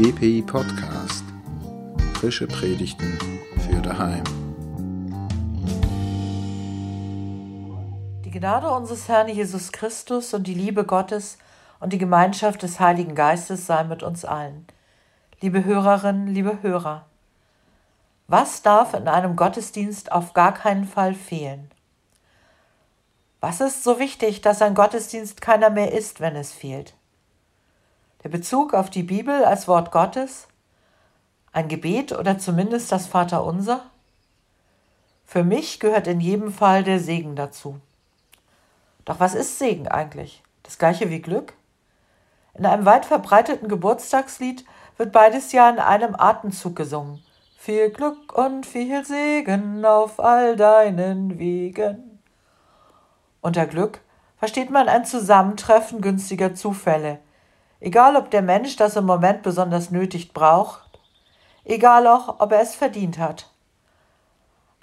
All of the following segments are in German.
GPI Podcast. Frische Predigten für daheim. Die Gnade unseres Herrn Jesus Christus und die Liebe Gottes und die Gemeinschaft des Heiligen Geistes sei mit uns allen. Liebe Hörerinnen, liebe Hörer, was darf in einem Gottesdienst auf gar keinen Fall fehlen? Was ist so wichtig, dass ein Gottesdienst keiner mehr ist, wenn es fehlt? Der Bezug auf die Bibel als Wort Gottes? Ein Gebet oder zumindest das Vaterunser? Für mich gehört in jedem Fall der Segen dazu. Doch was ist Segen eigentlich? Das gleiche wie Glück? In einem weit verbreiteten Geburtstagslied wird beides ja in einem Atemzug gesungen. Viel Glück und viel Segen auf all deinen Wegen. Unter Glück versteht man ein Zusammentreffen günstiger Zufälle, Egal, ob der Mensch das im Moment besonders nötig braucht, egal auch, ob er es verdient hat.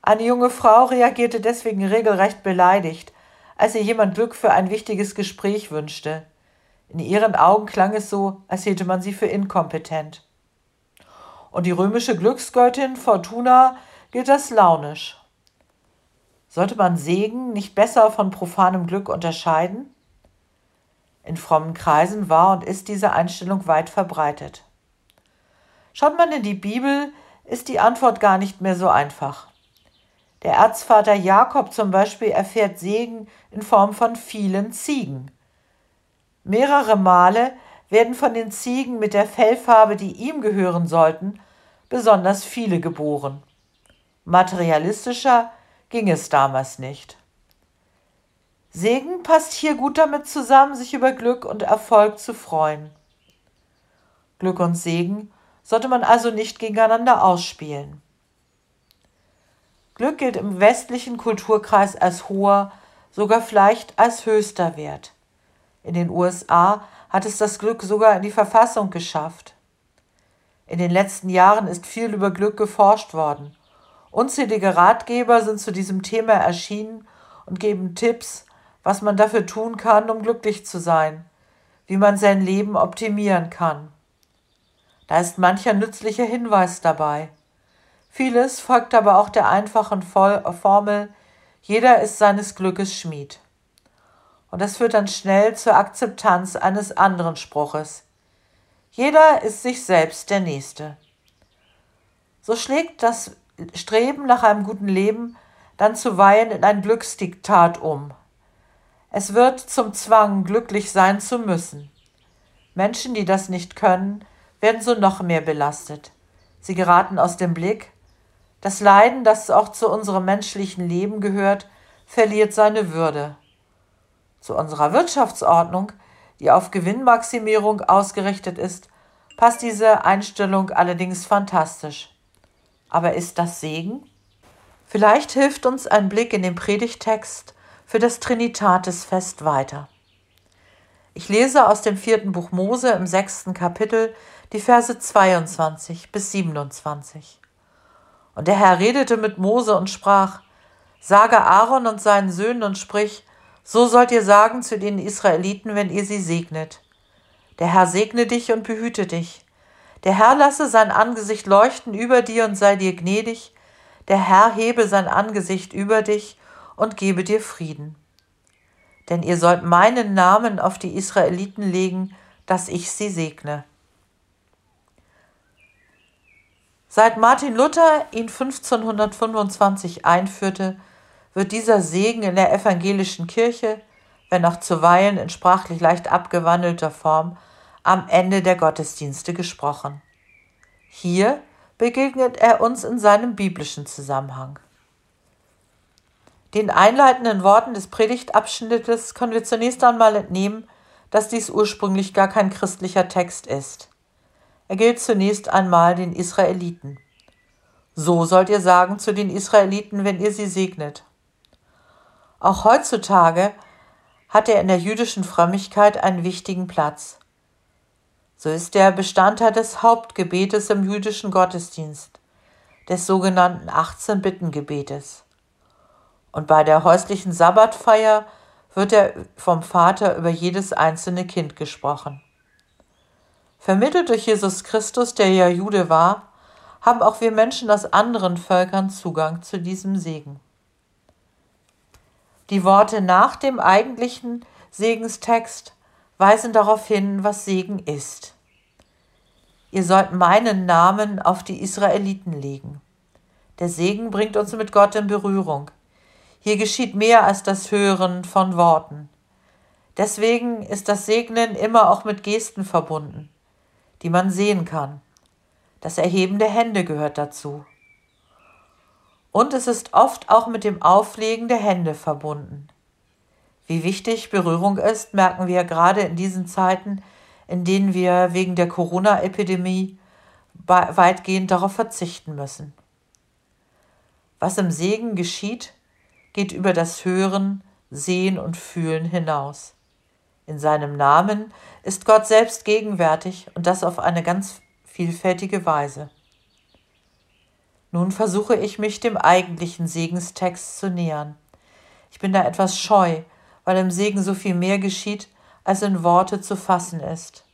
Eine junge Frau reagierte deswegen regelrecht beleidigt, als ihr jemand Glück für ein wichtiges Gespräch wünschte. In ihren Augen klang es so, als hielte man sie für inkompetent. Und die römische Glücksgöttin Fortuna gilt das launisch. Sollte man Segen nicht besser von profanem Glück unterscheiden? In frommen Kreisen war und ist diese Einstellung weit verbreitet. Schaut man in die Bibel, ist die Antwort gar nicht mehr so einfach. Der Erzvater Jakob zum Beispiel erfährt Segen in Form von vielen Ziegen. Mehrere Male werden von den Ziegen mit der Fellfarbe, die ihm gehören sollten, besonders viele geboren. Materialistischer ging es damals nicht. Segen passt hier gut damit zusammen, sich über Glück und Erfolg zu freuen. Glück und Segen sollte man also nicht gegeneinander ausspielen. Glück gilt im westlichen Kulturkreis als hoher, sogar vielleicht als höchster Wert. In den USA hat es das Glück sogar in die Verfassung geschafft. In den letzten Jahren ist viel über Glück geforscht worden. Unzählige Ratgeber sind zu diesem Thema erschienen und geben Tipps, was man dafür tun kann, um glücklich zu sein, wie man sein Leben optimieren kann. Da ist mancher nützlicher Hinweis dabei. Vieles folgt aber auch der einfachen Formel, jeder ist seines Glückes Schmied. Und das führt dann schnell zur Akzeptanz eines anderen Spruches. Jeder ist sich selbst der Nächste. So schlägt das Streben nach einem guten Leben dann zuweilen in ein Glücksdiktat um, es wird zum Zwang, glücklich sein zu müssen. Menschen, die das nicht können, werden so noch mehr belastet. Sie geraten aus dem Blick. Das Leiden, das auch zu unserem menschlichen Leben gehört, verliert seine Würde. Zu unserer Wirtschaftsordnung, die auf Gewinnmaximierung ausgerichtet ist, passt diese Einstellung allerdings fantastisch. Aber ist das Segen? Vielleicht hilft uns ein Blick in den Predigtext für das Trinitatisfest weiter. Ich lese aus dem vierten Buch Mose im sechsten Kapitel die Verse 22 bis 27. Und der Herr redete mit Mose und sprach, Sage Aaron und seinen Söhnen und sprich, so sollt ihr sagen zu den Israeliten, wenn ihr sie segnet. Der Herr segne dich und behüte dich. Der Herr lasse sein Angesicht leuchten über dir und sei dir gnädig. Der Herr hebe sein Angesicht über dich und gebe dir Frieden. Denn ihr sollt meinen Namen auf die Israeliten legen, dass ich sie segne. Seit Martin Luther ihn 1525 einführte, wird dieser Segen in der evangelischen Kirche, wenn auch zuweilen in sprachlich leicht abgewandelter Form, am Ende der Gottesdienste gesprochen. Hier begegnet er uns in seinem biblischen Zusammenhang. Den einleitenden Worten des Predigtabschnittes können wir zunächst einmal entnehmen, dass dies ursprünglich gar kein christlicher Text ist. Er gilt zunächst einmal den Israeliten. So sollt ihr sagen zu den Israeliten, wenn ihr sie segnet. Auch heutzutage hat er in der jüdischen Frömmigkeit einen wichtigen Platz. So ist er Bestandteil des Hauptgebetes im jüdischen Gottesdienst, des sogenannten 18-Bitten-Gebetes. Und bei der häuslichen Vermittelt durch Jesus Christus, der ja Jude war, haben auch wir Menschen aus anderen Völkern Zugang zu diesem Segen. Die Worte nach dem eigentlichen Segenstext weisen darauf hin, was Segen ist. Ihr sollt meinen Namen auf die Israeliten legen. Der Segen bringt uns mit Gott in Berührung. Hier geschieht mehr als das Hören von Worten. Deswegen ist das Segnen immer auch mit Gesten verbunden, die man sehen kann. Das Erheben der Hände gehört dazu. Und es ist oft auch mit dem Auflegen der Hände verbunden. Wie wichtig Berührung ist, merken wir gerade in diesen Zeiten, in denen wir wegen der Corona-Epidemie weitgehend darauf verzichten müssen. Was im Segen geschieht, geht über das Hören, Sehen und Fühlen hinaus. In seinem Namen ist Gott selbst gegenwärtig und das auf eine ganz vielfältige Weise. Nun versuche ich mich dem eigentlichen Segenstext zu nähern. Ich bin da etwas scheu, weil im Segen so viel mehr geschieht, als in Worte zu fassen ist.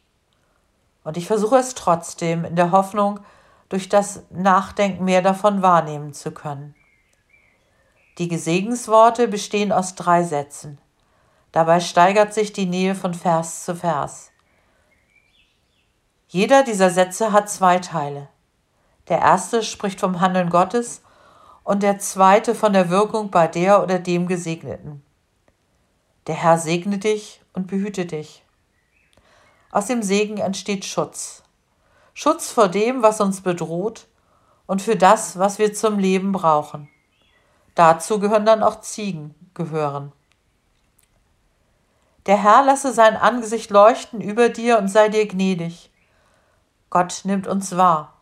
Und ich versuche es trotzdem in der Hoffnung, durch das Nachdenken mehr davon wahrnehmen zu können. Die Gesegensworte bestehen aus drei Sätzen. Dabei steigert sich die Nähe von Vers zu Vers. Jeder dieser Sätze hat zwei Teile. Der erste spricht vom Handeln Gottes und der zweite von der Wirkung bei der oder dem Gesegneten. Der Herr segne dich und behüte dich. Aus dem Segen entsteht Schutz. Schutz vor dem, was uns bedroht und für das, was wir zum Leben brauchen. Dazu gehören dann auch Ziegen gehören. Der Herr lasse sein Angesicht leuchten über dir und sei dir gnädig. Gott nimmt uns wahr.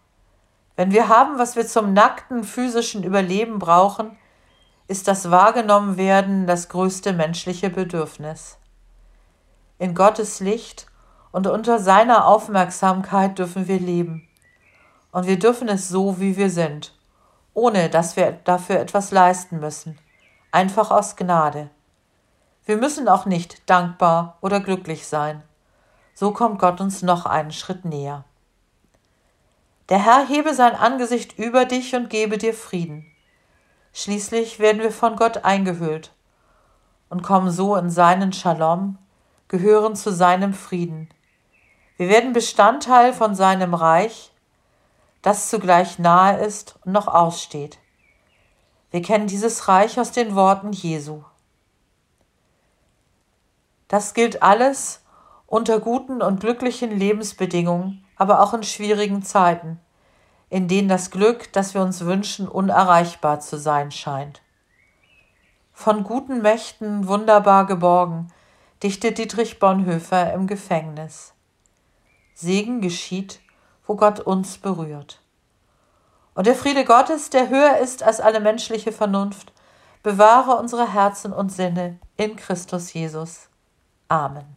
Wenn wir haben, was wir zum nackten physischen Überleben brauchen, ist das wahrgenommen werden das größte menschliche Bedürfnis. In Gottes Licht und unter seiner Aufmerksamkeit dürfen wir leben. Und wir dürfen es so, wie wir sind, ohne dass wir dafür etwas leisten müssen, einfach aus Gnade. Wir müssen auch nicht dankbar oder glücklich sein. So kommt Gott uns noch einen Schritt näher. Der Herr hebe sein Angesicht über dich und gebe dir Frieden. Schließlich werden wir von Gott eingehüllt und kommen so in seinen Shalom, gehören zu seinem Frieden. Wir werden Bestandteil von seinem Reich, das zugleich nahe ist und noch aussteht. Wir kennen dieses Reich aus den Worten Jesu. Das gilt alles unter guten und glücklichen Lebensbedingungen, aber auch in schwierigen Zeiten in denen das Glück, das wir uns wünschen, unerreichbar zu sein scheint. Von guten Mächten wunderbar geborgen, dichtet Dietrich Bonhoeffer im Gefängnis. Segen geschieht, wo Gott uns berührt. Und der Friede Gottes, der höher ist als alle menschliche Vernunft, bewahre unsere Herzen und Sinne in Christus Jesus. Amen.